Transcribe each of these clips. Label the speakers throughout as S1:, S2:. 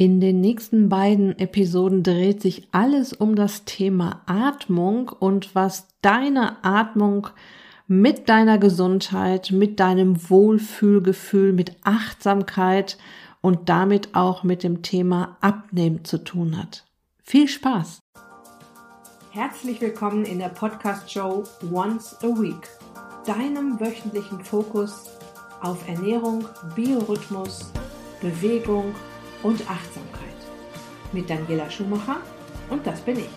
S1: In den nächsten beiden Episoden dreht sich alles um das Thema Atmung und was deine Atmung mit deiner Gesundheit, mit deinem Wohlfühlgefühl, mit Achtsamkeit und damit auch mit dem Thema Abnehmen zu tun hat. Viel Spaß! Herzlich willkommen in der Podcast-Show Once a Week, deinem wöchentlichen Fokus auf Ernährung, Biorhythmus, Bewegung und Achtsamkeit. Mit Daniela Schumacher und das bin ich.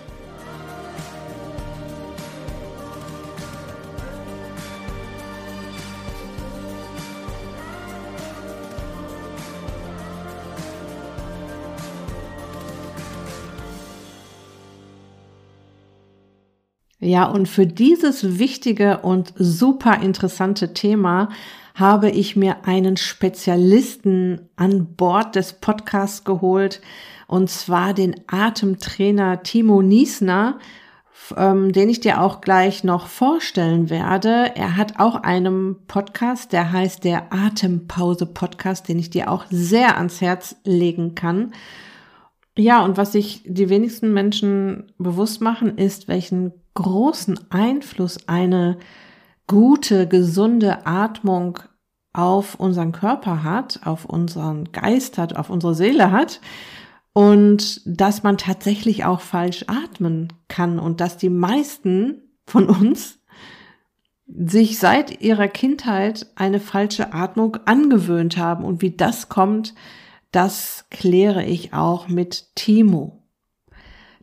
S1: Ja, und für dieses wichtige und super interessante Thema habe ich mir einen Spezialisten an Bord des Podcasts geholt, und zwar den Atemtrainer Timo Niesner, ähm, den ich dir auch gleich noch vorstellen werde. Er hat auch einen Podcast, der heißt der Atempause Podcast, den ich dir auch sehr ans Herz legen kann. Ja, und was sich die wenigsten Menschen bewusst machen, ist, welchen großen Einfluss eine gute, gesunde Atmung auf unseren Körper hat, auf unseren Geist hat, auf unsere Seele hat und dass man tatsächlich auch falsch atmen kann und dass die meisten von uns sich seit ihrer Kindheit eine falsche Atmung angewöhnt haben und wie das kommt, das kläre ich auch mit Timo.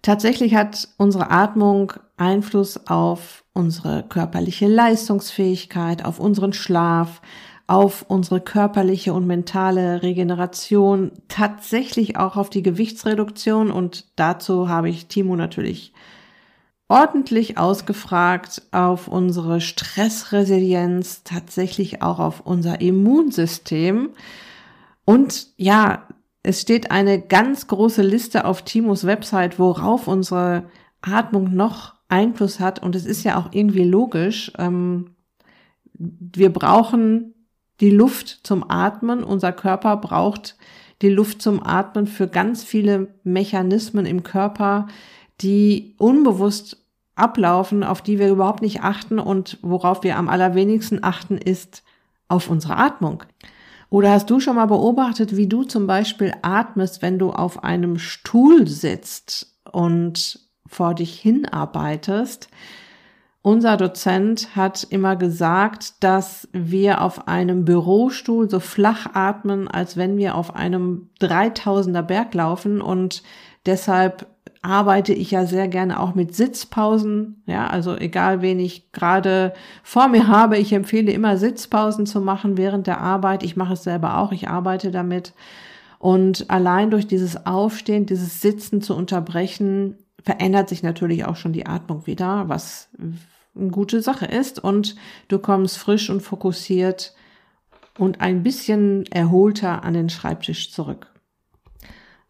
S1: Tatsächlich hat unsere Atmung Einfluss auf unsere körperliche Leistungsfähigkeit, auf unseren Schlaf, auf unsere körperliche und mentale Regeneration, tatsächlich auch auf die Gewichtsreduktion. Und dazu habe ich Timo natürlich ordentlich ausgefragt, auf unsere Stressresilienz, tatsächlich auch auf unser Immunsystem. Und ja, es steht eine ganz große Liste auf Timos Website, worauf unsere Atmung noch Einfluss hat. Und es ist ja auch irgendwie logisch. Ähm, wir brauchen die Luft zum Atmen. Unser Körper braucht die Luft zum Atmen für ganz viele Mechanismen im Körper, die unbewusst ablaufen, auf die wir überhaupt nicht achten und worauf wir am allerwenigsten achten, ist auf unsere Atmung. Oder hast du schon mal beobachtet, wie du zum Beispiel atmest, wenn du auf einem Stuhl sitzt und vor dich hinarbeitest? Unser Dozent hat immer gesagt, dass wir auf einem Bürostuhl so flach atmen, als wenn wir auf einem 3000er Berg laufen und deshalb arbeite ich ja sehr gerne auch mit Sitzpausen. Ja, also egal, wen ich gerade vor mir habe, ich empfehle immer Sitzpausen zu machen während der Arbeit. Ich mache es selber auch, ich arbeite damit. Und allein durch dieses Aufstehen, dieses Sitzen zu unterbrechen, verändert sich natürlich auch schon die Atmung wieder, was eine gute Sache ist. Und du kommst frisch und fokussiert und ein bisschen erholter an den Schreibtisch zurück.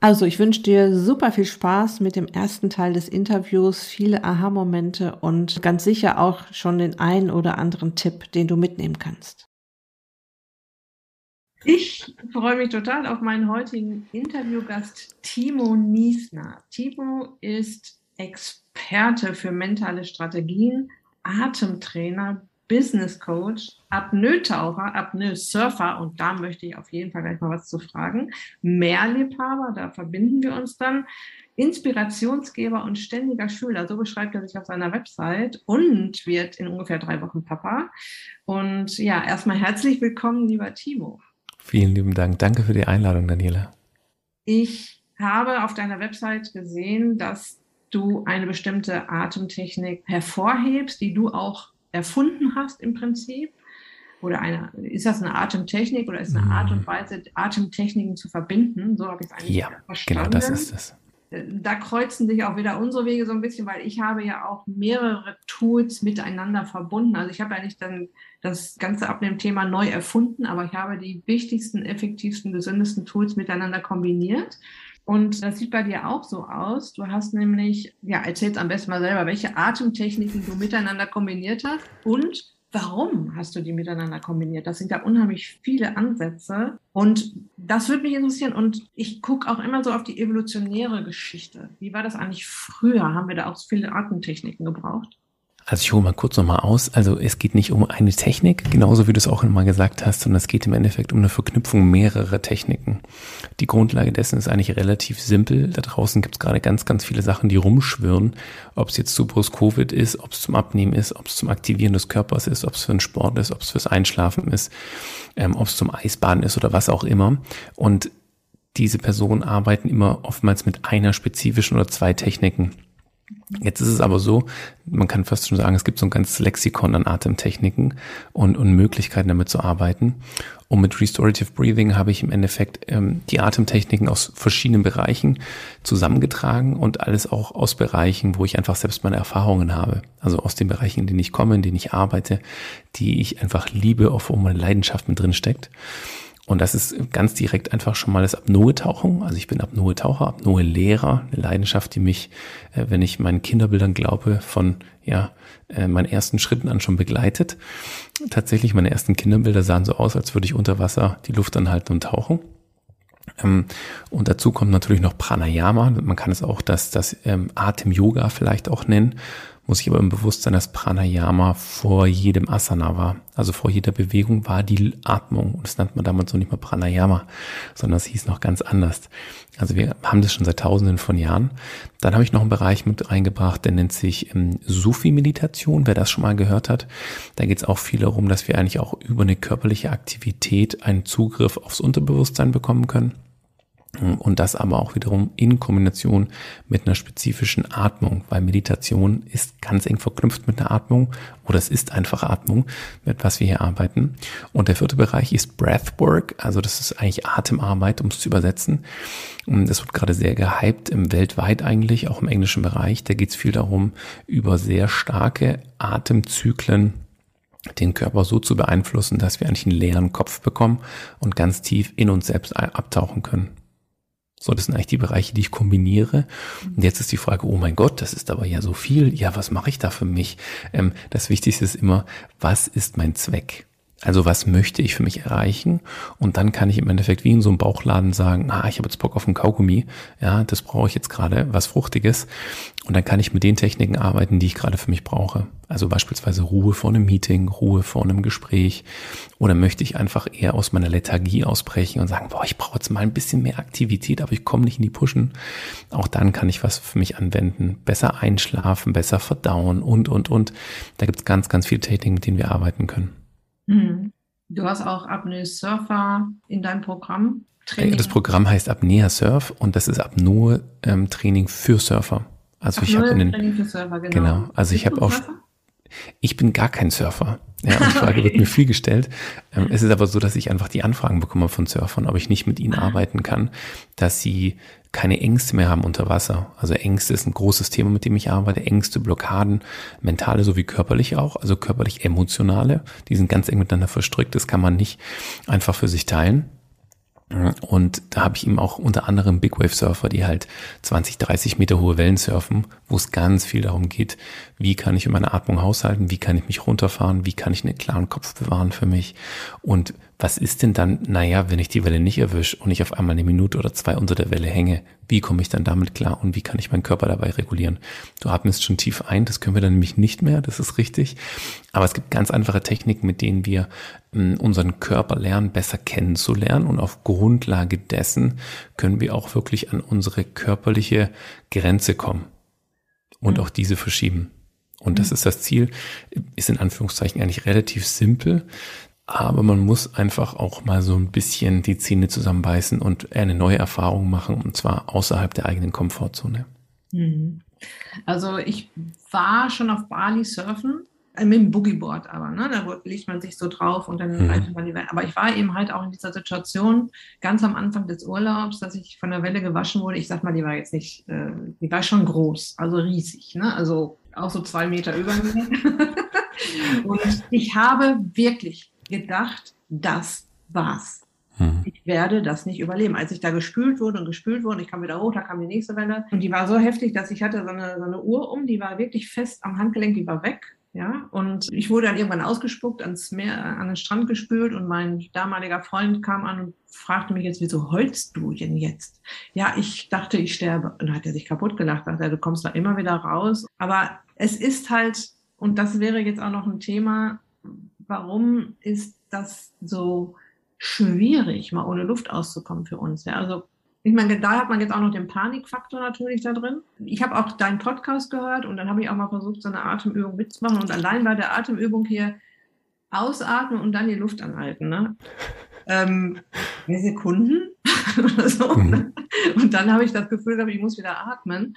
S1: Also, ich wünsche dir super viel Spaß mit dem ersten Teil des Interviews, viele Aha-Momente und ganz sicher auch schon den einen oder anderen Tipp, den du mitnehmen kannst. Ich freue mich total auf meinen heutigen Interviewgast Timo Niesner. Timo ist Experte für mentale Strategien, Atemtrainer, Business Coach, Apnoe-Taucher, Apnoe-Surfer und da möchte ich auf jeden Fall gleich mal was zu fragen. Mehrliebhaber, da verbinden wir uns dann. Inspirationsgeber und ständiger Schüler, so beschreibt er sich auf seiner Website und wird in ungefähr drei Wochen Papa. Und ja, erstmal herzlich willkommen, lieber Timo.
S2: Vielen lieben Dank. Danke für die Einladung, Daniela.
S1: Ich habe auf deiner Website gesehen, dass du eine bestimmte Atemtechnik hervorhebst, die du auch erfunden hast im Prinzip? Oder eine, ist das eine Atemtechnik oder ist eine Art und. Weise, Atemtechniken zu verbinden? So habe ich es eigentlich
S2: ja, verstanden. Genau, das ist es.
S1: Da kreuzen sich auch wieder unsere Wege so ein bisschen, weil ich habe ja auch mehrere Tools miteinander verbunden. Also ich habe ja nicht dann das ganze Abnehmen-Thema neu erfunden, aber ich habe die wichtigsten, effektivsten, gesündesten Tools miteinander kombiniert. Und das sieht bei dir auch so aus. Du hast nämlich, ja, erzählst am besten mal selber, welche Atemtechniken du miteinander kombiniert hast und Warum hast du die miteinander kombiniert? Das sind ja unheimlich viele Ansätze. Und das würde mich interessieren. Und ich gucke auch immer so auf die evolutionäre Geschichte. Wie war das eigentlich früher? Haben wir da auch viele Atemtechniken gebraucht?
S2: Also ich hole mal kurz nochmal aus. Also es geht nicht um eine Technik, genauso wie du es auch nochmal gesagt hast, sondern es geht im Endeffekt um eine Verknüpfung mehrerer Techniken. Die Grundlage dessen ist eigentlich relativ simpel. Da draußen gibt es gerade ganz, ganz viele Sachen, die rumschwirren. Ob es jetzt zu Post-Covid ist, ob es zum Abnehmen ist, ob es zum Aktivieren des Körpers ist, ob es für den Sport ist, ob es fürs Einschlafen ist, ähm, ob es zum Eisbaden ist oder was auch immer. Und diese Personen arbeiten immer oftmals mit einer spezifischen oder zwei Techniken. Jetzt ist es aber so, man kann fast schon sagen, es gibt so ein ganzes Lexikon an Atemtechniken und, und Möglichkeiten damit zu arbeiten. Und mit Restorative Breathing habe ich im Endeffekt ähm, die Atemtechniken aus verschiedenen Bereichen zusammengetragen und alles auch aus Bereichen, wo ich einfach selbst meine Erfahrungen habe. Also aus den Bereichen, in denen ich komme, in denen ich arbeite, die ich einfach liebe, auf wo meine Leidenschaft mit drin steckt. Und das ist ganz direkt einfach schon mal das Apnoe-Tauchen. Also ich bin Apnoe-Taucher, Apnoe-Lehrer, eine Leidenschaft, die mich, äh, wenn ich meinen Kinderbildern glaube, von ja, äh, meinen ersten Schritten an schon begleitet. Tatsächlich, meine ersten Kinderbilder sahen so aus, als würde ich unter Wasser die Luft anhalten und tauchen. Ähm, und dazu kommt natürlich noch Pranayama. Man kann es auch das, das ähm, Atem-Yoga vielleicht auch nennen muss ich aber im Bewusstsein, dass Pranayama vor jedem Asana war. Also vor jeder Bewegung war die Atmung. Und das nannte man damals noch nicht mal Pranayama, sondern es hieß noch ganz anders. Also wir haben das schon seit tausenden von Jahren. Dann habe ich noch einen Bereich mit reingebracht, der nennt sich ähm, Sufi-Meditation, wer das schon mal gehört hat. Da geht es auch viel darum, dass wir eigentlich auch über eine körperliche Aktivität einen Zugriff aufs Unterbewusstsein bekommen können. Und das aber auch wiederum in Kombination mit einer spezifischen Atmung, weil Meditation ist ganz eng verknüpft mit einer Atmung oder es ist einfach Atmung, mit was wir hier arbeiten. Und der vierte Bereich ist Breathwork, also das ist eigentlich Atemarbeit, um es zu übersetzen. Das wird gerade sehr gehypt, im weltweit eigentlich, auch im englischen Bereich. Da geht es viel darum, über sehr starke Atemzyklen den Körper so zu beeinflussen, dass wir eigentlich einen leeren Kopf bekommen und ganz tief in uns selbst abtauchen können. So, das sind eigentlich die Bereiche, die ich kombiniere. Und jetzt ist die Frage, oh mein Gott, das ist aber ja so viel. Ja, was mache ich da für mich? Ähm, das Wichtigste ist immer, was ist mein Zweck? Also was möchte ich für mich erreichen? Und dann kann ich im Endeffekt wie in so einem Bauchladen sagen, ah, ich habe jetzt Bock auf einen Kaugummi, ja, das brauche ich jetzt gerade, was Fruchtiges. Und dann kann ich mit den Techniken arbeiten, die ich gerade für mich brauche. Also beispielsweise Ruhe vor einem Meeting, Ruhe vor einem Gespräch. Oder möchte ich einfach eher aus meiner Lethargie ausbrechen und sagen, boah, ich brauche jetzt mal ein bisschen mehr Aktivität, aber ich komme nicht in die Pushen. Auch dann kann ich was für mich anwenden. Besser einschlafen, besser verdauen und, und, und. Da gibt es ganz, ganz viele Techniken, mit denen wir arbeiten können.
S1: Mhm. Du hast auch Apnoe-Surfer in deinem Programm.
S2: Training. Das Programm heißt Apnea Surf und das ist Apnoe-Training ähm, für Surfer. Also Apnoe ich habe einen Training für Surfer, genau. genau also Bist ich habe auch ich bin gar kein Surfer. Ja, und die Frage wird mir viel gestellt. Ähm, es ist aber so, dass ich einfach die Anfragen bekomme von Surfern, ob ich nicht mit ihnen arbeiten kann, dass sie keine Ängste mehr haben unter Wasser. Also Ängste ist ein großes Thema, mit dem ich arbeite. Ängste, Blockaden, mentale sowie körperliche auch, also körperlich emotionale, die sind ganz eng miteinander verstrickt. Das kann man nicht einfach für sich teilen. Und da habe ich ihm auch unter anderem Big Wave Surfer, die halt 20, 30 Meter hohe Wellen surfen, wo es ganz viel darum geht, wie kann ich in meiner Atmung haushalten, wie kann ich mich runterfahren, wie kann ich einen klaren Kopf bewahren für mich und was ist denn dann, naja, wenn ich die Welle nicht erwische und ich auf einmal eine Minute oder zwei unter der Welle hänge, wie komme ich dann damit klar und wie kann ich meinen Körper dabei regulieren? Du atmest schon tief ein, das können wir dann nämlich nicht mehr, das ist richtig. Aber es gibt ganz einfache Techniken, mit denen wir ähm, unseren Körper lernen, besser kennenzulernen und auf Grundlage dessen können wir auch wirklich an unsere körperliche Grenze kommen und mhm. auch diese verschieben. Und das mhm. ist das Ziel, ist in Anführungszeichen eigentlich relativ simpel. Aber man muss einfach auch mal so ein bisschen die Zähne zusammenbeißen und eine neue Erfahrung machen, und zwar außerhalb der eigenen Komfortzone.
S1: Mhm. Also ich war schon auf Bali surfen, äh, mit dem Boogieboard aber, ne? da legt man sich so drauf und dann mhm. man die Welle. Aber ich war eben halt auch in dieser Situation ganz am Anfang des Urlaubs, dass ich von der Welle gewaschen wurde. Ich sag mal, die war jetzt nicht, äh, die war schon groß, also riesig, ne? also auch so zwei Meter über mir. und ich habe wirklich gedacht, das war's. Hm. Ich werde das nicht überleben. Als ich da gespült wurde und gespült wurde, ich kam wieder hoch, da kam die nächste Welle. Und die war so heftig, dass ich hatte so eine, so eine Uhr um, die war wirklich fest am Handgelenk, die war weg. Ja, und ich wurde dann irgendwann ausgespuckt, ans Meer, an den Strand gespült und mein damaliger Freund kam an und fragte mich jetzt, wieso heulst du denn jetzt? Ja, ich dachte, ich sterbe. Und dann hat er sich kaputt gelacht, dachte er, du kommst da immer wieder raus. Aber es ist halt, und das wäre jetzt auch noch ein Thema, warum ist das so schwierig, mal ohne Luft auszukommen für uns? Ja, also ich meine, da hat man jetzt auch noch den Panikfaktor natürlich da drin. Ich habe auch deinen Podcast gehört und dann habe ich auch mal versucht, so eine Atemübung mitzumachen. Und allein bei der Atemübung hier ausatmen und dann die Luft anhalten. Ne? Ähm, Sekunden oder so. Mhm. Und dann habe ich das Gefühl, ich muss wieder atmen.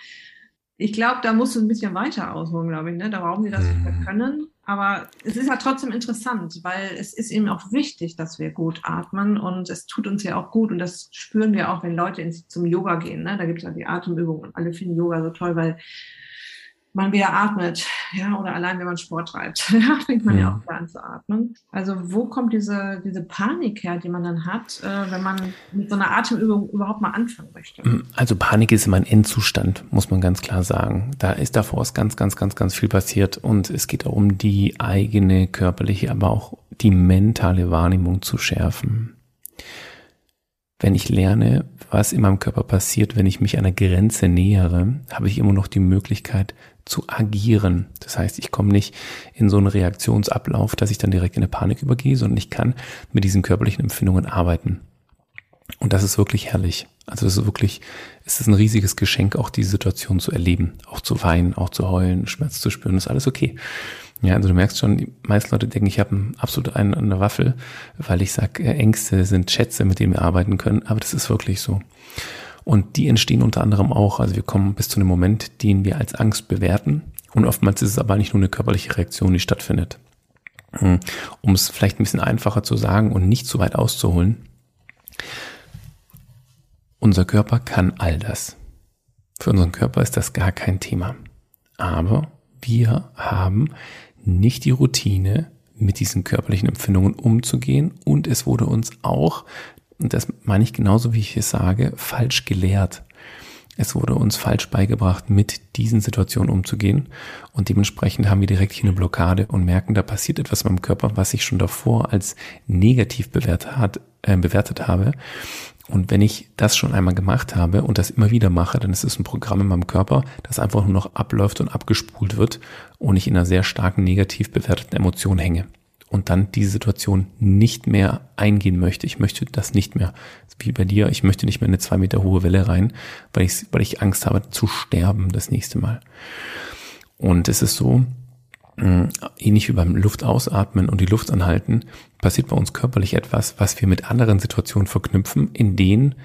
S1: Ich glaube, da musst du ein bisschen weiter ausholen, glaube ich. Ne? Da brauchen sie das mhm. können. Aber es ist ja trotzdem interessant, weil es ist eben auch wichtig, dass wir gut atmen und es tut uns ja auch gut und das spüren wir auch, wenn Leute ins, zum Yoga gehen. Ne? Da gibt es ja die Atemübungen und alle finden Yoga so toll, weil man wieder atmet, ja, oder allein wenn man Sport treibt, ja, fängt man ja. ja auch wieder an zu atmen. Also wo kommt diese, diese Panik her, die man dann hat, äh, wenn man mit so einer Atemübung überhaupt mal anfangen möchte? Mm,
S2: also Panik ist immer ein Endzustand, muss man ganz klar sagen. Da ist davor ist ganz, ganz, ganz, ganz viel passiert und es geht auch um die eigene körperliche, aber auch die mentale Wahrnehmung zu schärfen. Wenn ich lerne, was in meinem Körper passiert, wenn ich mich einer Grenze nähere, habe ich immer noch die Möglichkeit zu agieren. Das heißt, ich komme nicht in so einen Reaktionsablauf, dass ich dann direkt in eine Panik übergehe, sondern ich kann mit diesen körperlichen Empfindungen arbeiten. Und das ist wirklich herrlich. Also es ist wirklich, es ist ein riesiges Geschenk, auch die Situation zu erleben, auch zu weinen, auch zu heulen, Schmerz zu spüren, ist alles okay. Ja, also du merkst schon, die meisten Leute denken, ich habe absolut einen an der Waffel, weil ich sage, äh, Ängste sind Schätze, mit denen wir arbeiten können, aber das ist wirklich so. Und die entstehen unter anderem auch, also wir kommen bis zu einem Moment, den wir als Angst bewerten. Und oftmals ist es aber nicht nur eine körperliche Reaktion, die stattfindet. Hm, um es vielleicht ein bisschen einfacher zu sagen und nicht zu weit auszuholen. Unser Körper kann all das. Für unseren Körper ist das gar kein Thema. Aber wir haben nicht die Routine, mit diesen körperlichen Empfindungen umzugehen. Und es wurde uns auch und das meine ich genauso, wie ich es sage, falsch gelehrt. Es wurde uns falsch beigebracht, mit diesen Situationen umzugehen. Und dementsprechend haben wir direkt hier eine Blockade und merken, da passiert etwas in meinem Körper, was ich schon davor als negativ bewertet, hat, äh, bewertet habe. Und wenn ich das schon einmal gemacht habe und das immer wieder mache, dann ist es ein Programm in meinem Körper, das einfach nur noch abläuft und abgespult wird und ich in einer sehr starken negativ bewerteten Emotion hänge und dann diese Situation nicht mehr eingehen möchte. Ich möchte das nicht mehr. Wie bei dir, ich möchte nicht mehr eine zwei Meter hohe Welle rein, weil ich, weil ich Angst habe zu sterben das nächste Mal. Und es ist so, ähnlich wie beim Luftausatmen und die Luft anhalten, passiert bei uns körperlich etwas, was wir mit anderen Situationen verknüpfen, in denen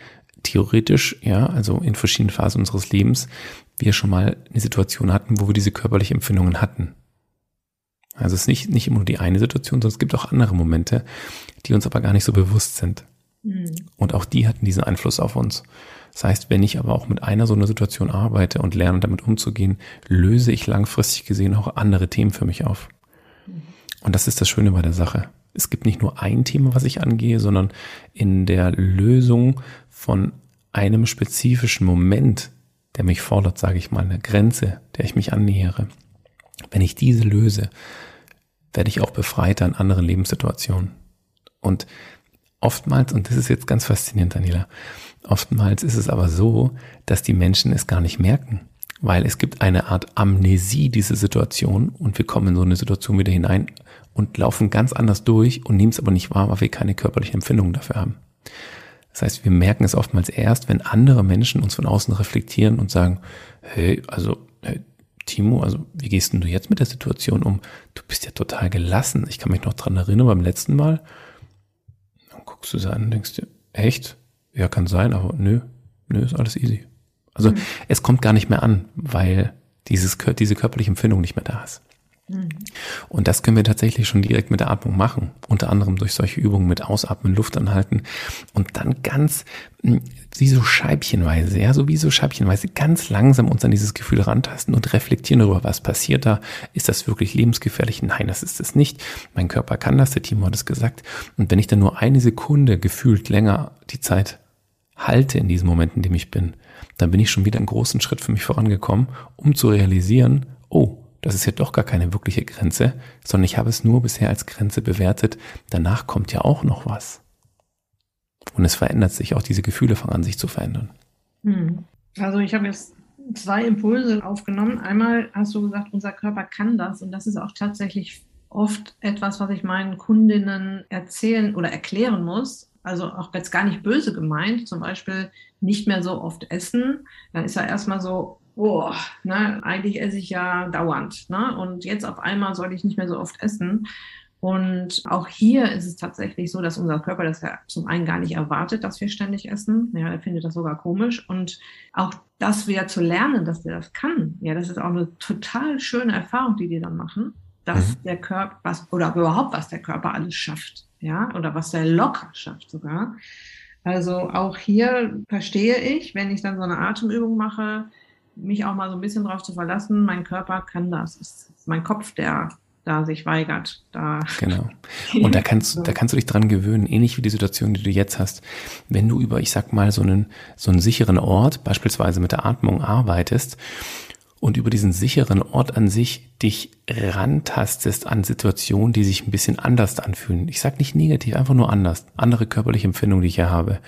S2: theoretisch, ja, also in verschiedenen Phasen unseres Lebens, wir schon mal eine Situation hatten, wo wir diese körperliche Empfindungen hatten. Also es ist nicht, nicht immer nur die eine Situation, sondern es gibt auch andere Momente, die uns aber gar nicht so bewusst sind. Mhm. Und auch die hatten diesen Einfluss auf uns. Das heißt, wenn ich aber auch mit einer so einer Situation arbeite und lerne damit umzugehen, löse ich langfristig gesehen auch andere Themen für mich auf. Und das ist das Schöne bei der Sache. Es gibt nicht nur ein Thema, was ich angehe, sondern in der Lösung von einem spezifischen Moment, der mich fordert, sage ich mal, eine Grenze, der ich mich annähere. Wenn ich diese löse, werde ich auch befreiter in anderen Lebenssituationen. Und oftmals, und das ist jetzt ganz faszinierend, Daniela, oftmals ist es aber so, dass die Menschen es gar nicht merken, weil es gibt eine Art Amnesie diese Situation und wir kommen in so eine Situation wieder hinein und laufen ganz anders durch und nehmen es aber nicht wahr, weil wir keine körperlichen Empfindungen dafür haben. Das heißt, wir merken es oftmals erst, wenn andere Menschen uns von außen reflektieren und sagen, hey, also hey, Timo, also wie gehst denn du jetzt mit der Situation um? Du bist ja total gelassen. Ich kann mich noch dran erinnern beim letzten Mal. Dann guckst du sie an und denkst dir, echt? Ja, kann sein, aber nö, nö, ist alles easy. Also mhm. es kommt gar nicht mehr an, weil dieses, diese körperliche Empfindung nicht mehr da ist. Mhm. Und das können wir tatsächlich schon direkt mit der Atmung machen. Unter anderem durch solche Übungen mit Ausatmen, Luft anhalten und dann ganz hm, wie so scheibchenweise, ja, so wie so scheibchenweise ganz langsam uns an dieses Gefühl rantasten und reflektieren darüber, was passiert da. Ist das wirklich lebensgefährlich? Nein, das ist es nicht. Mein Körper kann das, der Timo hat es gesagt. Und wenn ich dann nur eine Sekunde gefühlt länger die Zeit halte in diesem Moment, in dem ich bin, dann bin ich schon wieder einen großen Schritt für mich vorangekommen, um zu realisieren, oh, das ist ja doch gar keine wirkliche Grenze, sondern ich habe es nur bisher als Grenze bewertet. Danach kommt ja auch noch was. Und es verändert sich, auch diese Gefühle fangen an sich zu verändern.
S1: Hm. Also ich habe jetzt zwei Impulse aufgenommen. Einmal hast du gesagt, unser Körper kann das und das ist auch tatsächlich oft etwas, was ich meinen Kundinnen erzählen oder erklären muss. Also auch jetzt gar nicht böse gemeint, zum Beispiel nicht mehr so oft essen. Dann ist ja erstmal so, oh, ne, eigentlich esse ich ja dauernd. Ne? Und jetzt auf einmal soll ich nicht mehr so oft essen. Und auch hier ist es tatsächlich so, dass unser Körper das ja zum einen gar nicht erwartet, dass wir ständig essen. Ja, er findet das sogar komisch. Und auch das wieder zu lernen, dass der das kann, ja, das ist auch eine total schöne Erfahrung, die die dann machen, dass mhm. der Körper, was, oder überhaupt, was der Körper alles schafft. Ja, oder was der locker schafft sogar. Also auch hier verstehe ich, wenn ich dann so eine Atemübung mache, mich auch mal so ein bisschen darauf zu verlassen, mein Körper kann das. Es ist mein Kopf, der da sich weigert. Da
S2: genau. Und da kannst, da kannst du dich dran gewöhnen, ähnlich wie die Situation, die du jetzt hast. Wenn du über, ich sag mal, so einen, so einen sicheren Ort, beispielsweise mit der Atmung arbeitest und über diesen sicheren Ort an sich dich rantastest an Situationen, die sich ein bisschen anders anfühlen. Ich sag nicht negativ, einfach nur anders. Andere körperliche Empfindungen, die ich hier habe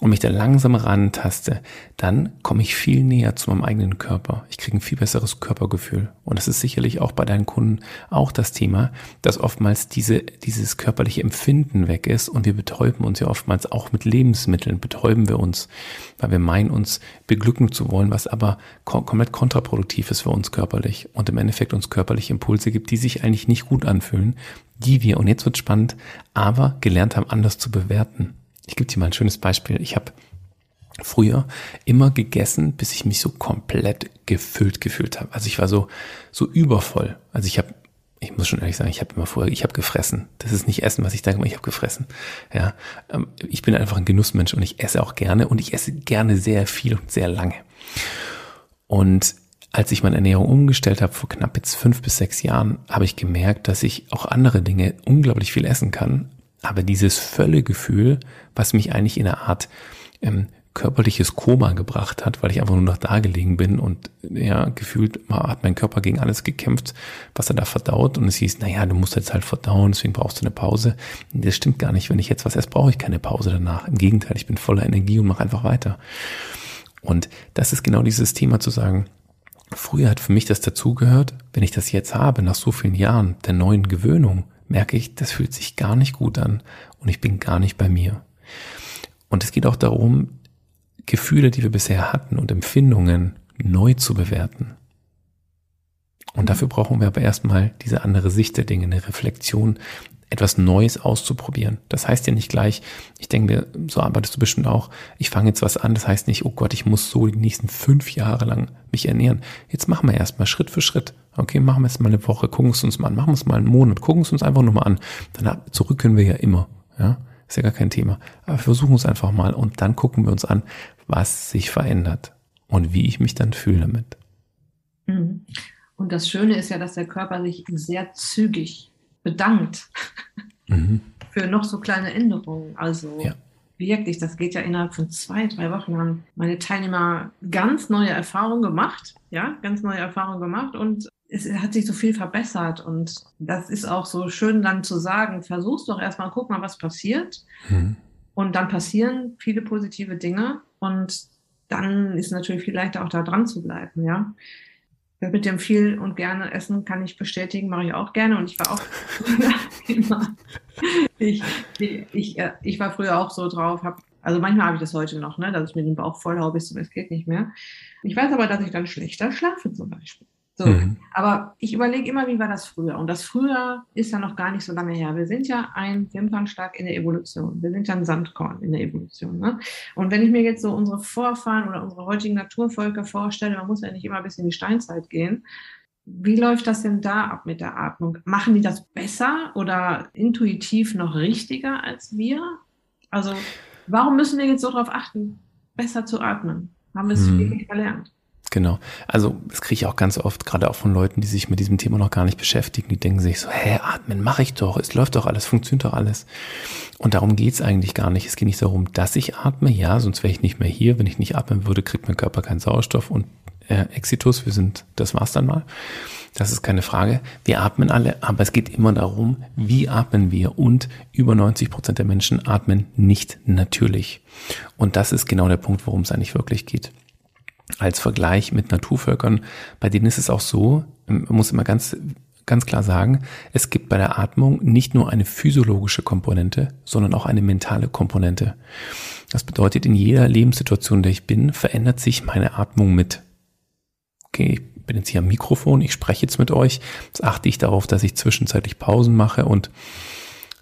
S2: und mich da langsam rantaste, dann komme ich viel näher zu meinem eigenen Körper. Ich kriege ein viel besseres Körpergefühl. Und das ist sicherlich auch bei deinen Kunden auch das Thema, dass oftmals diese, dieses körperliche Empfinden weg ist und wir betäuben uns ja oftmals auch mit Lebensmitteln, betäuben wir uns, weil wir meinen, uns beglücken zu wollen, was aber komplett kontraproduktiv ist für uns körperlich und im Endeffekt uns körperliche Impulse gibt, die sich eigentlich nicht gut anfühlen, die wir, und jetzt wird spannend, aber gelernt haben, anders zu bewerten. Ich gebe dir mal ein schönes Beispiel. Ich habe früher immer gegessen, bis ich mich so komplett gefüllt gefühlt habe. Also ich war so so übervoll. Also ich habe ich muss schon ehrlich sagen, ich habe immer vorher, ich habe gefressen. Das ist nicht Essen, was ich denke, ich habe gefressen. Ja, ähm, ich bin einfach ein Genussmensch und ich esse auch gerne und ich esse gerne sehr viel und sehr lange. Und als ich meine Ernährung umgestellt habe vor knapp jetzt fünf bis sechs Jahren, habe ich gemerkt, dass ich auch andere Dinge unglaublich viel essen kann, aber dieses Völlegefühl, was mich eigentlich in eine Art ähm, körperliches Koma gebracht hat, weil ich einfach nur noch da gelegen bin und ja, gefühlt hat mein Körper gegen alles gekämpft, was er da verdaut und es hieß, naja, du musst jetzt halt verdauen, deswegen brauchst du eine Pause. Das stimmt gar nicht. Wenn ich jetzt was esse, brauche ich keine Pause danach. Im Gegenteil, ich bin voller Energie und mache einfach weiter. Und das ist genau dieses Thema zu sagen, früher hat für mich das dazugehört, wenn ich das jetzt habe, nach so vielen Jahren der neuen Gewöhnung, merke ich, das fühlt sich gar nicht gut an und ich bin gar nicht bei mir. Und es geht auch darum, Gefühle, die wir bisher hatten und Empfindungen neu zu bewerten. Und dafür brauchen wir aber erstmal diese andere Sicht der Dinge, eine Reflexion, etwas Neues auszuprobieren. Das heißt ja nicht gleich, ich denke mir, so arbeitest du bestimmt auch, ich fange jetzt was an, das heißt nicht, oh Gott, ich muss so die nächsten fünf Jahre lang mich ernähren. Jetzt machen wir erstmal Schritt für Schritt. Okay, machen wir jetzt mal eine Woche, gucken es uns mal an, machen wir es mal einen Monat, gucken es uns einfach nur mal an. Dann zurück können wir ja immer. Ja, ist ja gar kein Thema. Aber versuchen es einfach mal und dann gucken wir uns an, was sich verändert und wie ich mich dann fühle damit.
S1: Mhm. Und das Schöne ist ja, dass der Körper sich sehr zügig bedankt mhm. für noch so kleine Änderungen. Also ja. wirklich, das geht ja innerhalb von zwei, drei Wochen haben meine Teilnehmer ganz neue Erfahrungen gemacht, ja, ganz neue Erfahrungen gemacht und es hat sich so viel verbessert und das ist auch so schön dann zu sagen, versuch's doch erstmal, guck mal, was passiert. Mhm. Und dann passieren viele positive Dinge und dann ist es natürlich viel leichter auch da dran zu bleiben, ja. Mit dem viel und gerne essen kann ich bestätigen, mache ich auch gerne. Und ich war auch immer, ich, ich, äh, ich, war früher auch so drauf, hab, also manchmal habe ich das heute noch, ne, dass ich mir den Bauch voll zum es geht nicht mehr. Ich weiß aber, dass ich dann schlechter schlafe zum Beispiel. So. Mhm. Aber ich überlege immer, wie war das früher? Und das früher ist ja noch gar nicht so lange her. Wir sind ja ein Wimpernschlag in der Evolution. Wir sind ja ein Sandkorn in der Evolution. Ne? Und wenn ich mir jetzt so unsere Vorfahren oder unsere heutigen Naturvölker vorstelle, man muss ja nicht immer bis in die Steinzeit gehen. Wie läuft das denn da ab mit der Atmung? Machen die das besser oder intuitiv noch richtiger als wir? Also, warum müssen wir jetzt so darauf achten, besser zu atmen? Haben wir es hm. wirklich verlernt?
S2: Genau. Also das kriege ich auch ganz oft, gerade auch von Leuten, die sich mit diesem Thema noch gar nicht beschäftigen. Die denken sich so, hä, atmen mache ich doch, es läuft doch alles, funktioniert doch alles. Und darum geht's eigentlich gar nicht. Es geht nicht darum, dass ich atme, ja, sonst wäre ich nicht mehr hier. Wenn ich nicht atmen würde, kriegt mein Körper keinen Sauerstoff und äh, Exitus, wir sind, das war's dann mal. Das ist keine Frage. Wir atmen alle, aber es geht immer darum, wie atmen wir. Und über 90 Prozent der Menschen atmen nicht natürlich. Und das ist genau der Punkt, worum es eigentlich wirklich geht. Als Vergleich mit Naturvölkern, bei denen ist es auch so, ähm, man muss immer ganz, ganz klar sagen, es gibt bei der Atmung nicht nur eine physiologische Komponente, sondern auch eine mentale Komponente. Das bedeutet, in jeder Lebenssituation, in der ich bin, verändert sich meine Atmung mit. Okay, ich bin jetzt hier am Mikrofon, ich spreche jetzt mit euch. Jetzt achte ich darauf, dass ich zwischenzeitlich Pausen mache und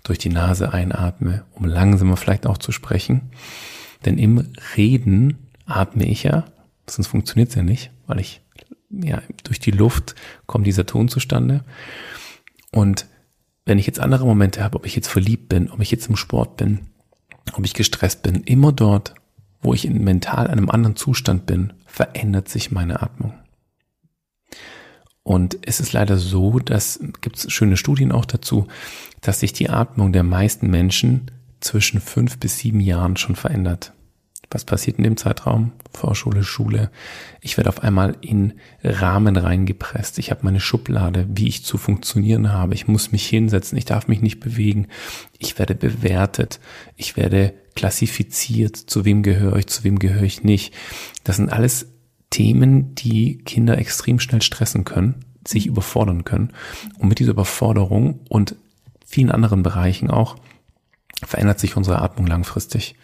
S2: durch die Nase einatme, um langsamer vielleicht auch zu sprechen. Denn im Reden atme ich ja, sonst funktioniert es ja nicht, weil ich, ja, durch die Luft kommt dieser Ton zustande. Und wenn ich jetzt andere Momente habe, ob ich jetzt verliebt bin, ob ich jetzt im Sport bin, ob ich gestresst bin, immer dort, wo ich in mental einem anderen Zustand bin, verändert sich meine Atmung. Und es ist leider so, dass gibt es schöne Studien auch dazu, dass sich die Atmung der meisten Menschen zwischen fünf bis sieben Jahren schon verändert. Was passiert in dem Zeitraum? Vorschule, Schule. Ich werde auf einmal in Rahmen reingepresst. Ich habe meine Schublade, wie ich zu funktionieren habe. Ich muss mich hinsetzen. Ich darf mich nicht bewegen. Ich werde bewertet. Ich werde klassifiziert. Zu wem gehöre ich? Zu wem gehöre ich nicht? Das sind alles Themen, die Kinder extrem schnell stressen können, sich überfordern können. Und mit dieser Überforderung und vielen anderen Bereichen auch verändert sich unsere Atmung langfristig.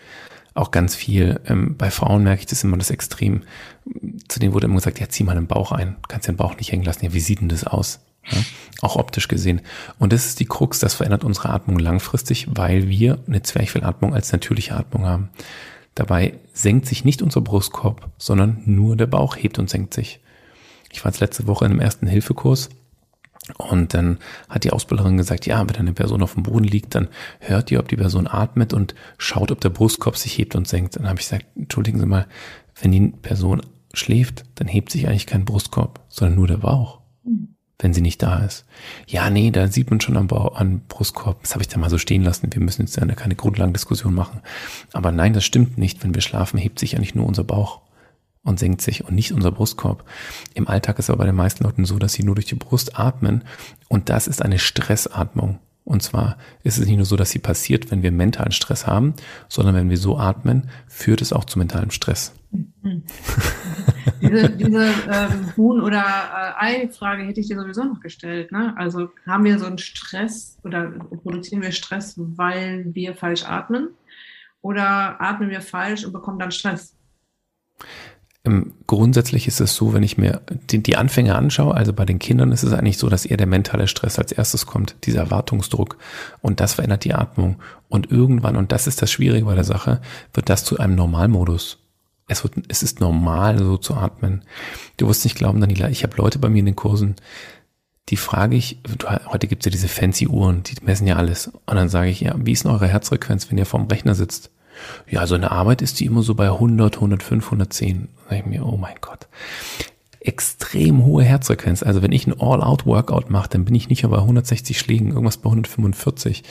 S2: Auch ganz viel. Ähm, bei Frauen merke ich das immer das Extrem. Zu denen wurde immer gesagt, ja, zieh mal den Bauch ein. Kannst den Bauch nicht hängen lassen. Ja, wie sieht denn das aus? Ja, auch optisch gesehen. Und das ist die Krux, das verändert unsere Atmung langfristig, weil wir eine Zwerchfellatmung als natürliche Atmung haben. Dabei senkt sich nicht unser Brustkorb, sondern nur der Bauch hebt und senkt sich. Ich war jetzt letzte Woche in einem ersten Hilfekurs und dann hat die Ausbilderin gesagt, ja, wenn eine Person auf dem Boden liegt, dann hört ihr, ob die Person atmet und schaut, ob der Brustkorb sich hebt und senkt. Dann habe ich gesagt, entschuldigen Sie mal, wenn die Person schläft, dann hebt sich eigentlich kein Brustkorb, sondern nur der Bauch. Wenn sie nicht da ist. Ja, nee, da sieht man schon am, Bau, am Brustkorb. Das habe ich da mal so stehen lassen. Wir müssen jetzt ja keine Grundlagendiskussion machen. Aber nein, das stimmt nicht. Wenn wir schlafen, hebt sich eigentlich nur unser Bauch und senkt sich und nicht unser Brustkorb. Im Alltag ist aber bei den meisten Leuten so, dass sie nur durch die Brust atmen und das ist eine Stressatmung. Und zwar ist es nicht nur so, dass sie passiert, wenn wir mentalen Stress haben, sondern wenn wir so atmen, führt es auch zu mentalem Stress.
S1: diese diese ähm, Huhn- oder äh, Ei-Frage hätte ich dir sowieso noch gestellt. Ne? Also haben wir so einen Stress oder produzieren wir Stress, weil wir falsch atmen? Oder atmen wir falsch und bekommen dann Stress?
S2: Grundsätzlich ist es so, wenn ich mir die, die Anfänge anschaue, also bei den Kindern ist es eigentlich so, dass eher der mentale Stress als erstes kommt, dieser Erwartungsdruck und das verändert die Atmung und irgendwann, und das ist das Schwierige bei der Sache, wird das zu einem Normalmodus. Es, wird, es ist normal, so zu atmen. Du wirst nicht glauben, Daniela, ich habe Leute bei mir in den Kursen, die frage ich, heute gibt's ja diese fancy Uhren, die messen ja alles. Und dann sage ich, ja, wie ist denn eure Herzfrequenz, wenn ihr vorm Rechner sitzt? Ja, so eine Arbeit ist die immer so bei 100, 105, 110. Da ich mir, oh mein Gott. Extrem hohe Herzfrequenz. Also wenn ich ein All-Out-Workout mache, dann bin ich nicht mehr bei 160 Schlägen, irgendwas bei 145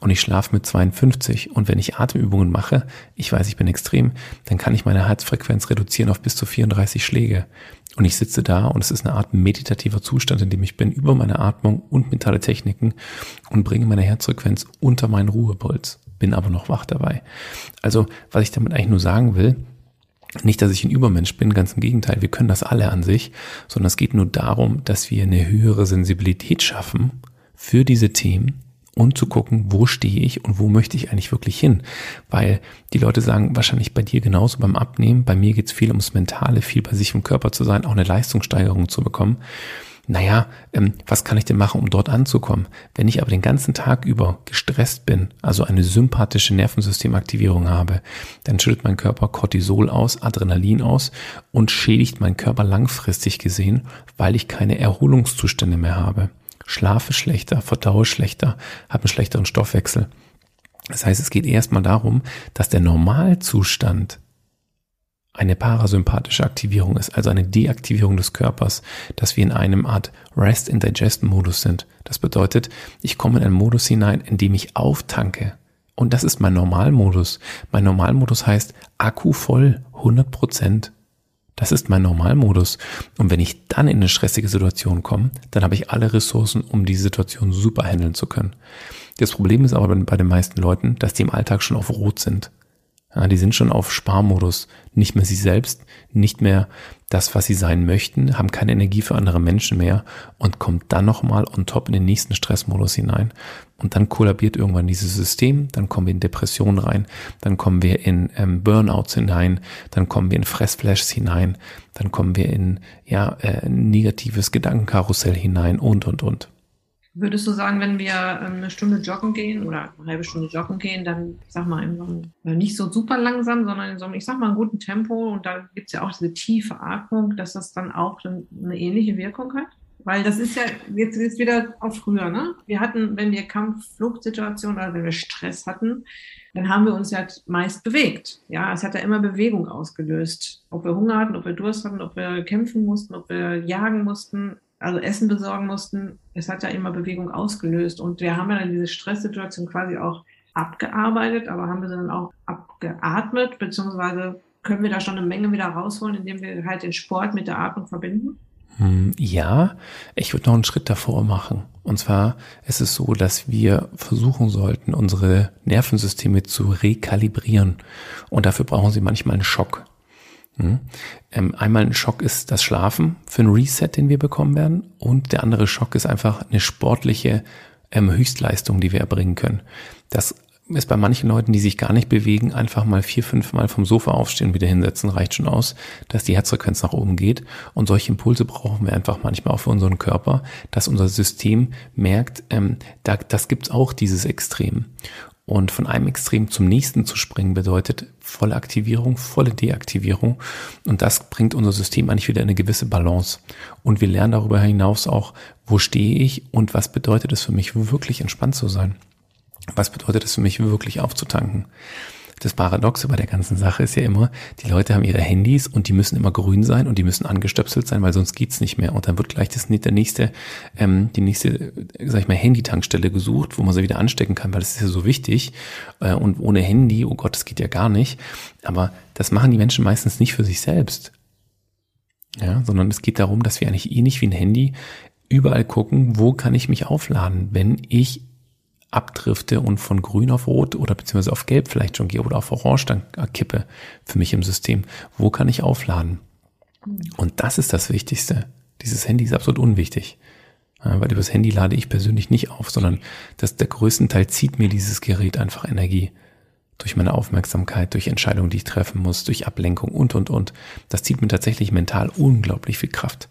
S2: und ich schlafe mit 52 und wenn ich Atemübungen mache, ich weiß, ich bin extrem, dann kann ich meine Herzfrequenz reduzieren auf bis zu 34 Schläge. Und ich sitze da und es ist eine Art meditativer Zustand, in dem ich bin über meine Atmung und mentale Techniken und bringe meine Herzfrequenz unter meinen Ruhepuls, bin aber noch wach dabei. Also, was ich damit eigentlich nur sagen will, nicht, dass ich ein Übermensch bin, ganz im Gegenteil, wir können das alle an sich, sondern es geht nur darum, dass wir eine höhere Sensibilität schaffen für diese Themen und zu gucken, wo stehe ich und wo möchte ich eigentlich wirklich hin. Weil die Leute sagen wahrscheinlich bei dir genauso beim Abnehmen, bei mir geht es viel ums Mentale, viel bei sich im Körper zu sein, auch eine Leistungssteigerung zu bekommen. Naja, ähm, was kann ich denn machen, um dort anzukommen? Wenn ich aber den ganzen Tag über gestresst bin, also eine sympathische Nervensystemaktivierung habe, dann schüttet mein Körper Cortisol aus, Adrenalin aus und schädigt meinen Körper langfristig gesehen, weil ich keine Erholungszustände mehr habe schlafe schlechter, verdaue schlechter, habe einen schlechteren Stoffwechsel. Das heißt, es geht erstmal darum, dass der Normalzustand eine parasympathische Aktivierung ist, also eine Deaktivierung des Körpers, dass wir in einem Art Rest and Digest Modus sind. Das bedeutet, ich komme in einen Modus hinein, in dem ich auftanke. Und das ist mein Normalmodus. Mein Normalmodus heißt Akku voll, 100 Prozent. Das ist mein Normalmodus. Und wenn ich dann in eine stressige Situation komme, dann habe ich alle Ressourcen, um die Situation super handeln zu können. Das Problem ist aber bei den meisten Leuten, dass die im Alltag schon auf Rot sind. Ja, die sind schon auf Sparmodus, nicht mehr sie selbst, nicht mehr das, was sie sein möchten, haben keine Energie für andere Menschen mehr und kommt dann nochmal on top in den nächsten Stressmodus hinein. Und dann kollabiert irgendwann dieses System, dann kommen wir in Depressionen rein, dann kommen wir in ähm, Burnouts hinein, dann kommen wir in Fressflashs hinein, dann kommen wir in ja äh, negatives Gedankenkarussell hinein und und und.
S1: Würdest du sagen, wenn wir ähm, eine Stunde joggen gehen oder eine halbe Stunde joggen gehen, dann, sag mal, in so einem, äh, nicht so super langsam, sondern in so einem, ich sag mal, einen guten Tempo und da gibt es ja auch diese tiefe Atmung, dass das dann auch eine ähnliche Wirkung hat? Weil das ist ja jetzt, jetzt wieder auf früher, ne? Wir hatten, wenn wir Kampf-Fluchtsituationen oder wenn wir Stress hatten, dann haben wir uns ja meist bewegt. Ja, es hat ja immer Bewegung ausgelöst. Ob wir Hunger hatten, ob wir Durst hatten, ob wir kämpfen mussten, ob wir jagen mussten also Essen besorgen mussten, es hat ja immer Bewegung ausgelöst. Und wir haben ja dann diese Stresssituation quasi auch abgearbeitet, aber haben wir sie dann auch abgeatmet, beziehungsweise können wir da schon eine Menge wieder rausholen, indem wir halt den Sport mit der Atmung verbinden?
S2: Hm, ja, ich würde noch einen Schritt davor machen. Und zwar ist es so, dass wir versuchen sollten, unsere Nervensysteme zu rekalibrieren. Und dafür brauchen sie manchmal einen Schock. Mhm. Ähm, einmal ein Schock ist das Schlafen für einen Reset, den wir bekommen werden. Und der andere Schock ist einfach eine sportliche ähm, Höchstleistung, die wir erbringen können. Das ist bei manchen Leuten, die sich gar nicht bewegen, einfach mal vier, fünf Mal vom Sofa aufstehen und wieder hinsetzen, reicht schon aus, dass die Herzfrequenz nach oben geht. Und solche Impulse brauchen wir einfach manchmal auch für unseren Körper, dass unser System merkt, ähm, da, das gibt's auch, dieses Extrem. Und von einem Extrem zum nächsten zu springen bedeutet volle Aktivierung, volle Deaktivierung. Und das bringt unser System eigentlich wieder in eine gewisse Balance. Und wir lernen darüber hinaus auch, wo stehe ich und was bedeutet es für mich, wirklich entspannt zu sein. Was bedeutet es für mich, wirklich aufzutanken? Das Paradoxe bei der ganzen Sache ist ja immer, die Leute haben ihre Handys und die müssen immer grün sein und die müssen angestöpselt sein, weil sonst geht's nicht mehr. Und dann wird gleich das, der nächste, ähm, die nächste, sag ich mal, Handytankstelle gesucht, wo man sie wieder anstecken kann, weil das ist ja so wichtig. Äh, und ohne Handy, oh Gott, das geht ja gar nicht. Aber das machen die Menschen meistens nicht für sich selbst. Ja, sondern es geht darum, dass wir eigentlich ähnlich wie ein Handy überall gucken, wo kann ich mich aufladen, wenn ich abdrifte und von grün auf rot oder beziehungsweise auf gelb vielleicht schon gehe oder auf orange dann kippe für mich im System. Wo kann ich aufladen? Und das ist das Wichtigste. Dieses Handy ist absolut unwichtig. Weil über das Handy lade ich persönlich nicht auf, sondern das, der größten Teil zieht mir dieses Gerät einfach Energie. Durch meine Aufmerksamkeit, durch Entscheidungen, die ich treffen muss, durch Ablenkung und, und, und. Das zieht mir tatsächlich mental unglaublich viel Kraft.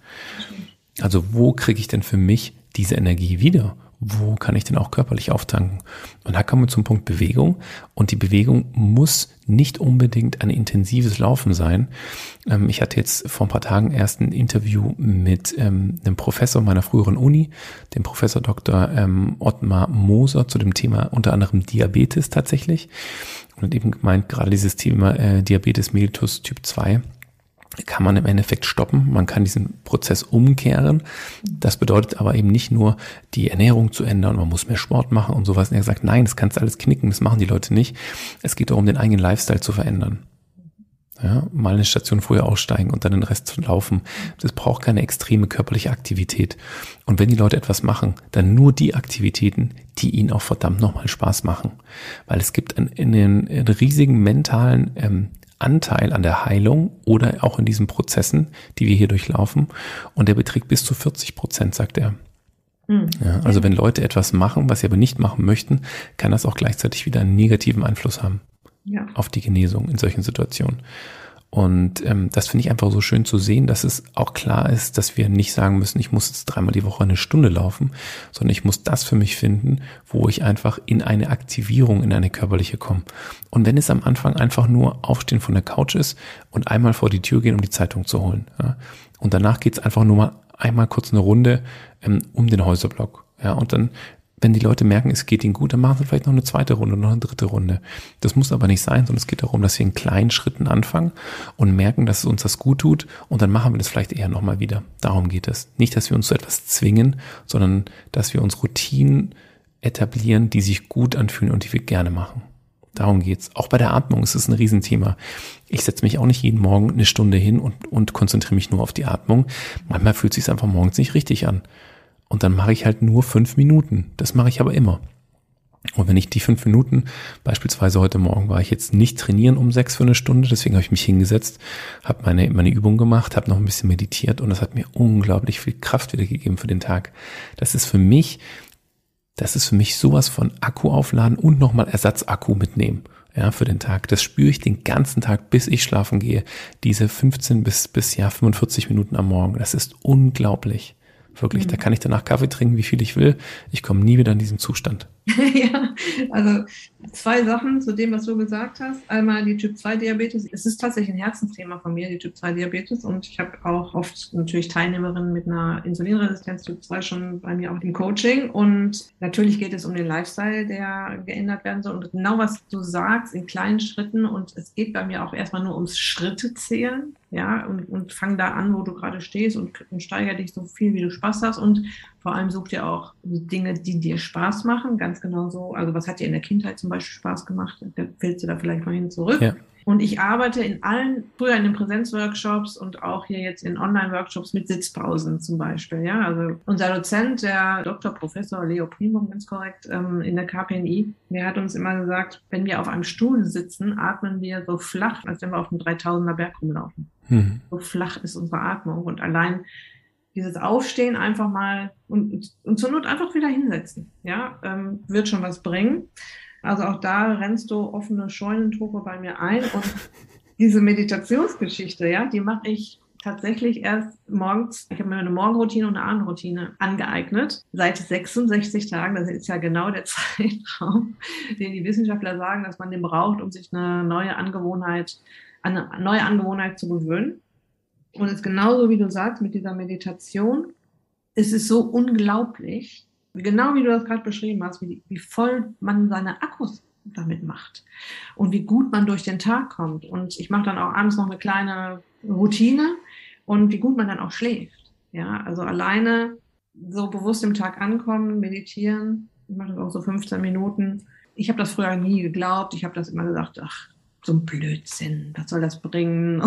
S2: Also wo kriege ich denn für mich diese Energie wieder? Wo kann ich denn auch körperlich auftanken? Und da kommen wir zum Punkt Bewegung. Und die Bewegung muss nicht unbedingt ein intensives Laufen sein. Ähm, ich hatte jetzt vor ein paar Tagen erst ein Interview mit ähm, einem Professor meiner früheren Uni, dem Professor Dr. Ähm, Ottmar Moser zu dem Thema unter anderem Diabetes tatsächlich. Und eben gemeint, gerade dieses Thema äh, Diabetes mellitus Typ 2 kann man im Endeffekt stoppen. Man kann diesen Prozess umkehren. Das bedeutet aber eben nicht nur, die Ernährung zu ändern, man muss mehr Sport machen und sowas. Und er gesagt, nein, das kannst du alles knicken, das machen die Leute nicht. Es geht darum, den eigenen Lifestyle zu verändern. Ja, mal eine Station vorher aussteigen und dann den Rest zu laufen. Das braucht keine extreme körperliche Aktivität. Und wenn die Leute etwas machen, dann nur die Aktivitäten, die ihnen auch verdammt nochmal Spaß machen. Weil es gibt einen, einen, einen riesigen mentalen ähm, Anteil an der Heilung oder auch in diesen Prozessen, die wir hier durchlaufen. Und der beträgt bis zu 40 Prozent, sagt er. Hm. Ja, also wenn Leute etwas machen, was sie aber nicht machen möchten, kann das auch gleichzeitig wieder einen negativen Einfluss haben ja. auf die Genesung in solchen Situationen. Und ähm, das finde ich einfach so schön zu sehen, dass es auch klar ist, dass wir nicht sagen müssen, ich muss jetzt dreimal die Woche eine Stunde laufen, sondern ich muss das für mich finden, wo ich einfach in eine Aktivierung, in eine körperliche komme. Und wenn es am Anfang einfach nur Aufstehen von der Couch ist und einmal vor die Tür gehen, um die Zeitung zu holen. Ja, und danach geht's einfach nur mal einmal kurz eine Runde ähm, um den Häuserblock. Ja, und dann wenn die Leute merken, es geht ihnen gut, dann machen sie vielleicht noch eine zweite Runde, noch eine dritte Runde. Das muss aber nicht sein, sondern es geht darum, dass wir in kleinen Schritten anfangen und merken, dass es uns das gut tut und dann machen wir das vielleicht eher nochmal wieder. Darum geht es. Nicht, dass wir uns zu etwas zwingen, sondern dass wir uns Routinen etablieren, die sich gut anfühlen und die wir gerne machen. Darum geht's. Auch bei der Atmung ist es ein Riesenthema. Ich setze mich auch nicht jeden Morgen eine Stunde hin und, und konzentriere mich nur auf die Atmung. Manchmal fühlt es sich einfach morgens nicht richtig an. Und dann mache ich halt nur fünf Minuten. Das mache ich aber immer. Und wenn ich die fünf Minuten, beispielsweise heute Morgen war ich jetzt nicht trainieren um sechs für eine Stunde, deswegen habe ich mich hingesetzt, habe meine, meine Übung gemacht, habe noch ein bisschen meditiert und das hat mir unglaublich viel Kraft wiedergegeben für den Tag. Das ist für mich, das ist für mich sowas von Akku aufladen und nochmal Ersatzakku mitnehmen. Ja, für den Tag. Das spüre ich den ganzen Tag, bis ich schlafen gehe. Diese 15 bis, bis ja 45 Minuten am Morgen. Das ist unglaublich. Wirklich, mhm. da kann ich danach Kaffee trinken, wie viel ich will. Ich komme nie wieder in diesen Zustand.
S1: ja, also zwei Sachen zu dem, was du gesagt hast. Einmal die Typ-2-Diabetes. Es ist tatsächlich ein Herzensthema von mir, die Typ-2-Diabetes. Und ich habe auch oft natürlich Teilnehmerinnen mit einer Insulinresistenz Typ 2 schon bei mir auch im Coaching. Und natürlich geht es um den Lifestyle, der geändert werden soll. Und genau was du sagst, in kleinen Schritten. Und es geht bei mir auch erstmal nur ums Schritte zählen. Ja, und, und fang da an, wo du gerade stehst und, und steiger dich so viel, wie du Spaß hast. Und vor allem such dir auch Dinge, die dir Spaß machen, ganz genau so. Also was hat dir in der Kindheit zum Beispiel Spaß gemacht? Da fällst du da vielleicht mal hin zurück. Ja. Und ich arbeite in allen, früher in den Präsenzworkshops und auch hier jetzt in Online-Workshops mit Sitzpausen zum Beispiel. Ja, also unser Dozent, der Dr. Professor Leo Primum, ganz korrekt, ähm, in der KPNI, der hat uns immer gesagt, wenn wir auf einem Stuhl sitzen, atmen wir so flach, als wenn wir auf einem 3000er Berg rumlaufen. Mhm. So flach ist unsere Atmung und allein dieses Aufstehen einfach mal und, und zur Not einfach wieder hinsetzen, ja, ähm, wird schon was bringen. Also auch da rennst du offene Scheunentore bei mir ein und diese Meditationsgeschichte, ja, die mache ich tatsächlich erst morgens, ich habe mir eine Morgenroutine und eine Abendroutine angeeignet, seit 66 Tagen, das ist ja genau der Zeitraum, den die Wissenschaftler sagen, dass man den braucht, um sich eine neue Angewohnheit, eine neue Angewohnheit zu gewöhnen. Und es ist genauso, wie du sagst, mit dieser Meditation. Es ist so unglaublich, genau wie du das gerade beschrieben hast, wie, wie voll man seine Akkus damit macht und wie gut man durch den Tag kommt. Und ich mache dann auch abends noch eine kleine Routine und wie gut man dann auch schläft. Ja, also alleine so bewusst im Tag ankommen, meditieren. Ich mache das auch so 15 Minuten. Ich habe das früher nie geglaubt. Ich habe das immer gesagt, ach, so ein Blödsinn, was soll das bringen?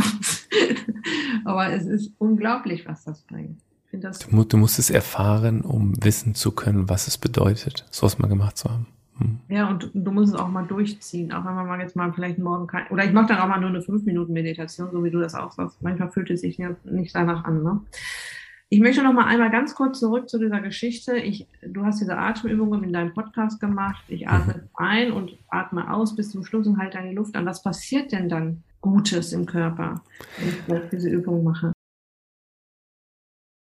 S1: Aber es ist unglaublich, was das bringt.
S2: Das du, du, musst es erfahren, um wissen zu können, was es bedeutet, sowas mal gemacht zu haben.
S1: Hm. Ja, und du musst es auch mal durchziehen, auch wenn man mal jetzt mal vielleicht morgen kein, oder ich mache dann auch mal nur eine 5 Minuten Meditation, so wie du das auch sagst. Manchmal fühlt es sich ja nicht danach an, ne? Ich möchte noch mal einmal ganz kurz zurück zu dieser Geschichte. Ich, du hast diese Atemübungen in deinem Podcast gemacht. Ich atme mhm. ein und atme aus bis zum Schluss und halte die Luft an. Was passiert denn dann Gutes im Körper, wenn ich diese Übung mache?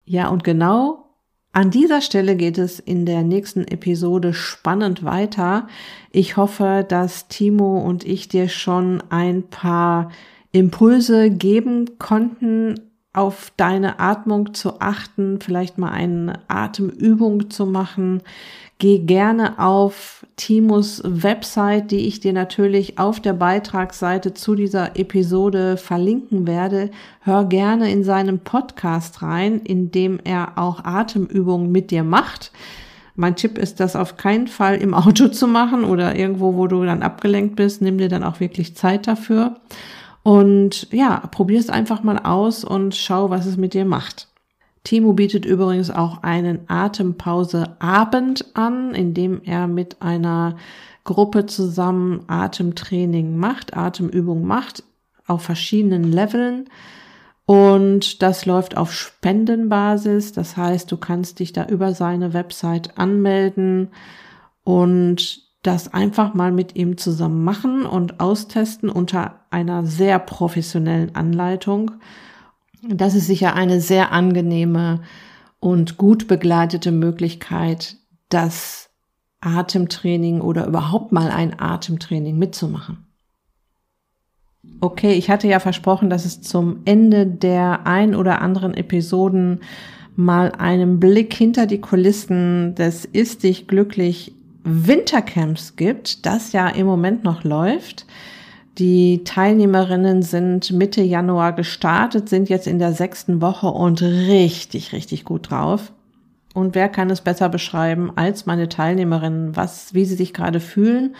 S1: Ja, und genau an dieser Stelle geht es in der nächsten Episode spannend weiter. Ich hoffe, dass Timo und ich dir schon ein paar Impulse geben konnten, auf deine Atmung zu achten, vielleicht mal eine Atemübung zu machen. Geh gerne auf Timos Website, die ich dir natürlich auf der Beitragsseite zu dieser Episode verlinken werde. Hör gerne in seinem Podcast rein, in dem er auch Atemübungen mit dir macht. Mein Tipp ist, das auf keinen Fall im Auto zu machen oder irgendwo, wo du dann abgelenkt bist. Nimm dir dann auch wirklich Zeit dafür. Und ja, probier es einfach mal aus und schau, was es mit dir macht. Timo bietet übrigens auch einen Atempause-Abend an, in dem er mit einer Gruppe zusammen Atemtraining macht, Atemübung macht, auf verschiedenen Leveln. Und das läuft auf Spendenbasis. Das heißt, du kannst dich da über seine Website anmelden und das einfach mal mit ihm zusammen machen und austesten unter einer sehr professionellen Anleitung. Das ist sicher eine sehr angenehme und gut begleitete Möglichkeit, das Atemtraining oder überhaupt mal ein Atemtraining mitzumachen. Okay, ich hatte ja versprochen, dass es zum Ende der ein oder anderen Episoden mal einen Blick hinter die Kulissen des Ist dich glücklich Wintercamps gibt, das ja im Moment noch läuft. Die Teilnehmerinnen sind Mitte Januar gestartet, sind jetzt in der sechsten Woche und richtig, richtig gut drauf. Und wer kann es besser beschreiben als meine Teilnehmerinnen, was, wie sie sich gerade fühlen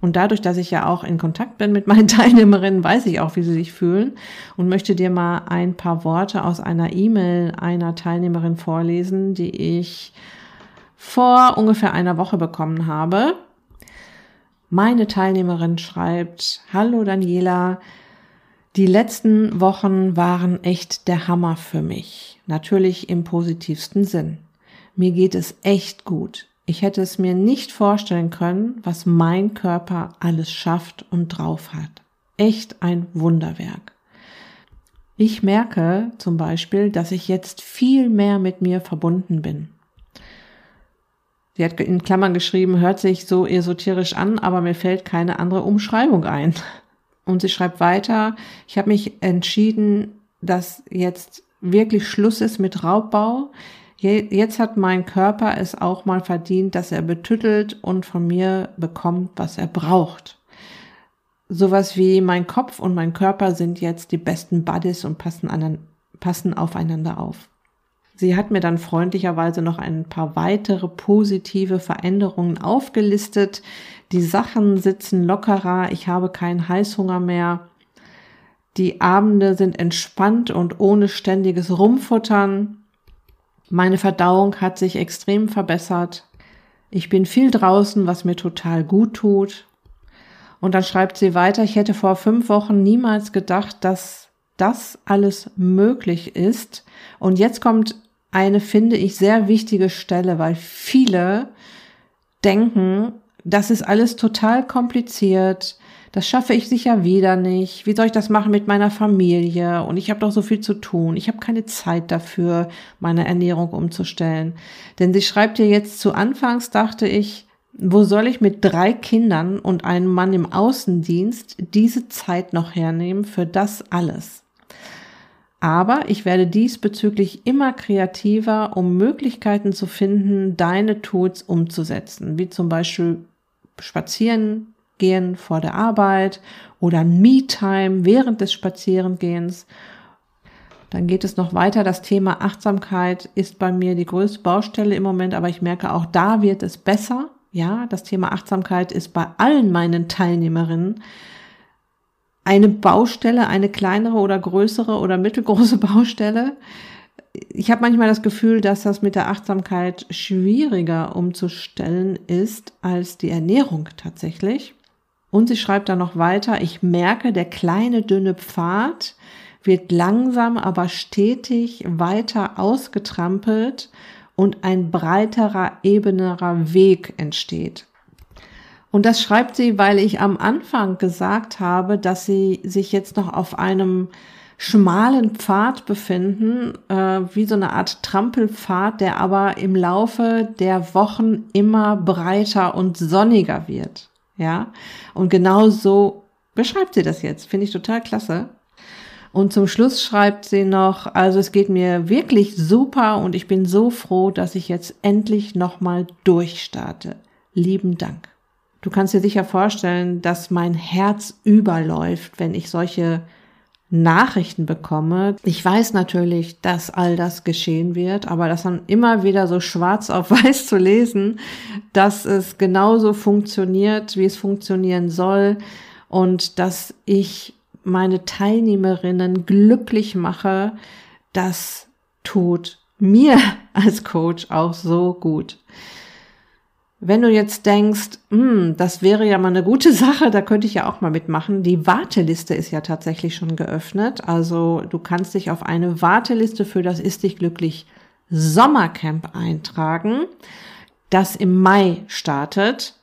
S1: Und dadurch, dass ich ja auch in Kontakt bin mit meinen Teilnehmerinnen, weiß ich auch, wie sie sich fühlen und möchte dir mal ein paar Worte aus einer E-Mail einer Teilnehmerin vorlesen, die ich vor ungefähr einer Woche bekommen habe. Meine Teilnehmerin schreibt, Hallo Daniela, die letzten Wochen waren echt der Hammer für mich. Natürlich im positivsten Sinn. Mir geht es echt gut. Ich hätte es mir nicht vorstellen können, was mein Körper alles schafft und drauf hat. Echt ein Wunderwerk. Ich merke zum Beispiel, dass ich jetzt viel mehr mit mir verbunden bin. Sie hat in Klammern geschrieben, hört sich so esoterisch an, aber mir fällt keine andere Umschreibung ein. Und sie schreibt weiter, ich habe mich entschieden, dass jetzt wirklich Schluss ist mit Raubbau. Jetzt hat mein Körper es auch mal verdient, dass er betüttelt und von mir bekommt, was er braucht. Sowas wie mein Kopf und mein Körper sind jetzt die besten Buddies und passen, an, passen aufeinander auf. Sie hat mir dann freundlicherweise noch ein paar weitere positive Veränderungen aufgelistet. Die Sachen sitzen lockerer, ich habe keinen Heißhunger mehr. Die Abende sind entspannt und ohne ständiges Rumfuttern. Meine Verdauung hat sich extrem verbessert. Ich bin viel draußen, was mir total gut tut. Und dann schreibt sie weiter, ich hätte vor fünf Wochen niemals gedacht, dass das alles möglich ist. Und jetzt kommt eine, finde ich, sehr wichtige Stelle, weil viele denken, das ist alles total kompliziert, das schaffe ich sicher wieder nicht. Wie soll ich das machen mit meiner Familie? Und ich habe doch so viel zu tun. Ich habe keine Zeit dafür, meine Ernährung umzustellen. Denn sie schreibt dir jetzt zu Anfangs, dachte ich, wo soll ich mit drei Kindern und einem Mann im Außendienst diese Zeit noch hernehmen für das alles? Aber ich werde diesbezüglich immer kreativer, um Möglichkeiten zu finden, deine Tools umzusetzen, wie zum Beispiel spazieren gehen vor der Arbeit oder Me-Time während des Spazierengehens. Dann geht es noch weiter. Das Thema Achtsamkeit ist bei mir die größte Baustelle im Moment, aber ich merke auch da wird es besser. Ja, das Thema Achtsamkeit ist bei allen meinen Teilnehmerinnen eine Baustelle, eine kleinere oder größere oder mittelgroße Baustelle. Ich habe manchmal das Gefühl, dass das mit der Achtsamkeit schwieriger umzustellen ist als die Ernährung tatsächlich. Und sie schreibt dann noch weiter, ich merke, der kleine dünne Pfad wird langsam, aber stetig weiter ausgetrampelt und ein breiterer, ebenerer Weg entsteht. Und das schreibt sie, weil ich am Anfang gesagt habe, dass sie sich jetzt noch auf einem schmalen Pfad befinden, äh, wie so eine Art Trampelpfad, der aber im Laufe der Wochen immer breiter und sonniger wird. Ja, und genau so beschreibt sie das jetzt. Finde ich total klasse. Und zum Schluss schreibt sie noch, also es geht mir wirklich super und ich bin so froh, dass ich jetzt endlich nochmal durchstarte. Lieben Dank. Du kannst dir sicher vorstellen, dass mein Herz überläuft, wenn ich solche Nachrichten bekomme. Ich weiß natürlich, dass all das geschehen wird, aber das dann immer wieder so schwarz auf weiß zu lesen, dass es genauso funktioniert, wie es funktionieren soll und dass ich meine Teilnehmerinnen glücklich mache, das tut mir als Coach auch so gut. Wenn du jetzt denkst, hm, das wäre ja mal eine gute Sache, da könnte ich ja auch mal mitmachen. Die Warteliste ist ja tatsächlich schon geöffnet. Also du kannst dich auf eine Warteliste für das Ist dich glücklich Sommercamp eintragen, das im Mai startet.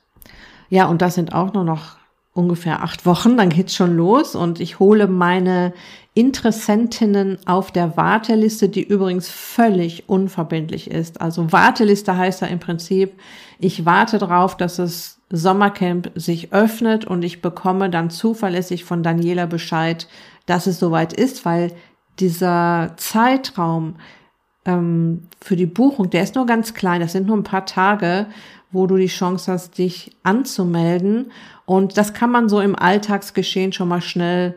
S1: Ja, und das sind auch nur noch ungefähr acht Wochen, dann geht's schon los und ich hole meine Interessentinnen auf der Warteliste, die übrigens völlig unverbindlich ist. Also Warteliste heißt ja im Prinzip, ich warte darauf, dass das Sommercamp sich öffnet und ich bekomme dann zuverlässig von Daniela Bescheid, dass es soweit ist, weil dieser Zeitraum ähm, für die Buchung, der ist nur ganz klein, das sind nur ein paar Tage, wo du die Chance hast, dich anzumelden. Und das kann man so im Alltagsgeschehen schon mal schnell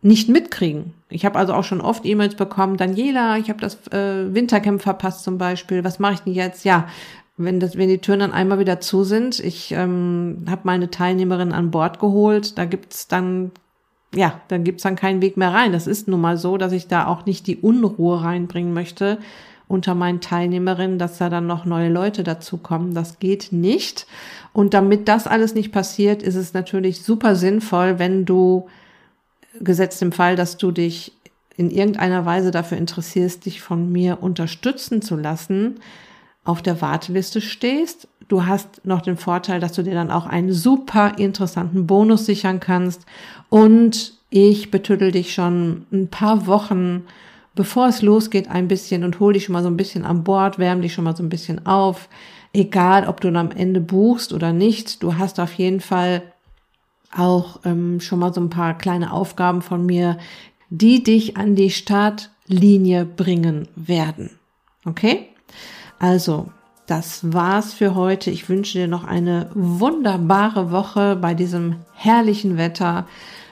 S1: nicht mitkriegen. Ich habe also auch schon oft E-Mails bekommen, Daniela, ich habe das äh, Wintercamp verpasst zum Beispiel, was mache ich denn jetzt? Ja, wenn, das, wenn die Türen dann einmal wieder zu sind, ich ähm, habe meine Teilnehmerin an Bord geholt, da gibt's dann, ja, dann gibt's dann keinen Weg mehr rein. Das ist nun mal so, dass ich da auch nicht die Unruhe reinbringen möchte unter meinen Teilnehmerinnen, dass da dann noch neue Leute dazukommen. Das geht nicht. Und damit das alles nicht passiert, ist es natürlich super sinnvoll, wenn du, gesetzt im Fall, dass du dich in irgendeiner Weise dafür interessierst, dich von mir unterstützen zu lassen, auf der Warteliste stehst. Du hast noch den Vorteil, dass du dir dann auch einen super interessanten Bonus sichern kannst. Und ich betüttel dich schon ein paar Wochen, bevor es losgeht, ein bisschen und hol dich schon mal so ein bisschen an Bord, wärm dich schon mal so ein bisschen auf. Egal, ob du dann am Ende buchst oder nicht, du hast auf jeden Fall auch ähm, schon mal so ein paar kleine Aufgaben von mir, die dich an die Startlinie bringen werden. Okay? Also, das war's für heute. Ich wünsche dir noch eine wunderbare Woche bei diesem herrlichen Wetter.